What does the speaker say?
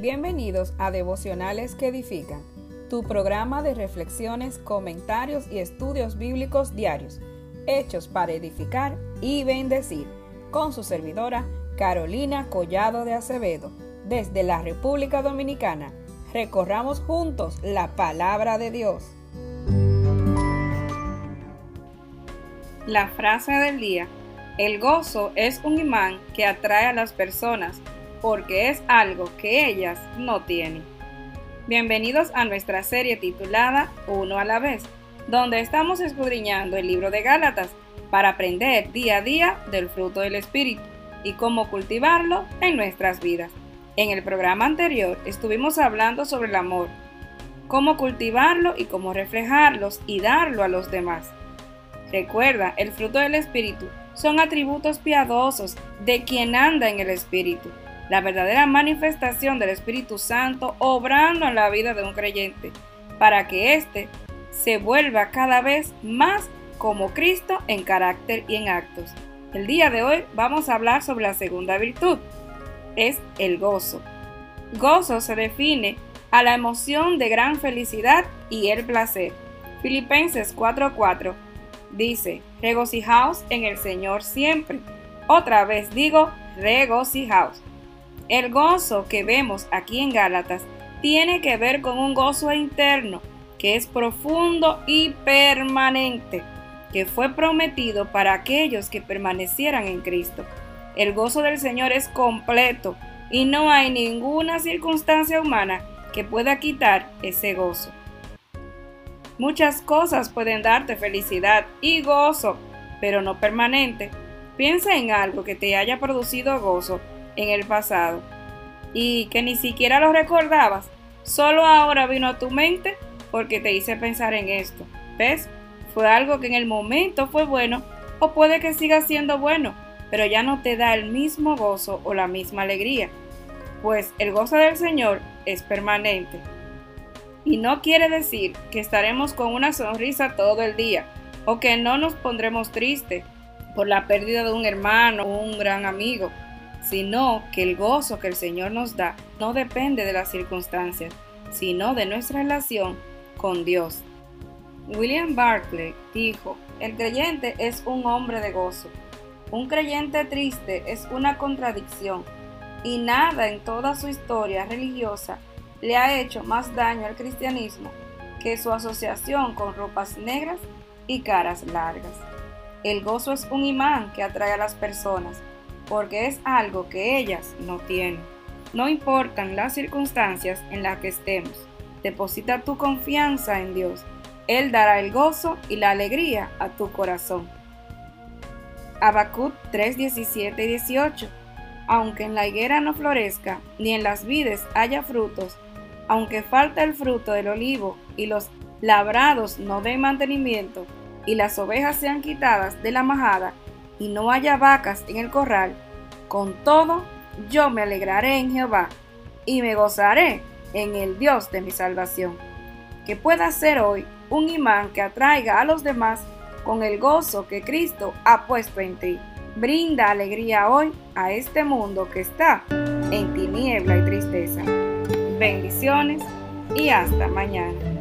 Bienvenidos a Devocionales que Edifican, tu programa de reflexiones, comentarios y estudios bíblicos diarios, hechos para edificar y bendecir, con su servidora Carolina Collado de Acevedo, desde la República Dominicana. Recorramos juntos la palabra de Dios. La frase del día. El gozo es un imán que atrae a las personas porque es algo que ellas no tienen. Bienvenidos a nuestra serie titulada Uno a la vez, donde estamos escudriñando el libro de Gálatas para aprender día a día del fruto del Espíritu y cómo cultivarlo en nuestras vidas. En el programa anterior estuvimos hablando sobre el amor, cómo cultivarlo y cómo reflejarlos y darlo a los demás. Recuerda, el fruto del Espíritu son atributos piadosos de quien anda en el Espíritu la verdadera manifestación del Espíritu Santo obrando en la vida de un creyente, para que éste se vuelva cada vez más como Cristo en carácter y en actos. El día de hoy vamos a hablar sobre la segunda virtud, es el gozo. Gozo se define a la emoción de gran felicidad y el placer. Filipenses 4:4 dice, regocijaos en el Señor siempre. Otra vez digo, regocijaos. El gozo que vemos aquí en Gálatas tiene que ver con un gozo interno que es profundo y permanente, que fue prometido para aquellos que permanecieran en Cristo. El gozo del Señor es completo y no hay ninguna circunstancia humana que pueda quitar ese gozo. Muchas cosas pueden darte felicidad y gozo, pero no permanente. Piensa en algo que te haya producido gozo en el pasado y que ni siquiera lo recordabas, solo ahora vino a tu mente porque te hice pensar en esto. ¿Ves? Fue algo que en el momento fue bueno o puede que siga siendo bueno, pero ya no te da el mismo gozo o la misma alegría, pues el gozo del Señor es permanente. Y no quiere decir que estaremos con una sonrisa todo el día o que no nos pondremos tristes por la pérdida de un hermano o un gran amigo sino que el gozo que el Señor nos da no depende de las circunstancias, sino de nuestra relación con Dios. William Barclay dijo, el creyente es un hombre de gozo. Un creyente triste es una contradicción y nada en toda su historia religiosa le ha hecho más daño al cristianismo que su asociación con ropas negras y caras largas. El gozo es un imán que atrae a las personas porque es algo que ellas no tienen. No importan las circunstancias en las que estemos, deposita tu confianza en Dios. Él dará el gozo y la alegría a tu corazón. Habacuc 3, 17 y 18. Aunque en la higuera no florezca, ni en las vides haya frutos, aunque falta el fruto del olivo y los labrados no den mantenimiento, y las ovejas sean quitadas de la majada, y no haya vacas en el corral, con todo yo me alegraré en Jehová y me gozaré en el Dios de mi salvación. Que pueda ser hoy un imán que atraiga a los demás con el gozo que Cristo ha puesto en ti. Brinda alegría hoy a este mundo que está en tiniebla y tristeza. Bendiciones y hasta mañana.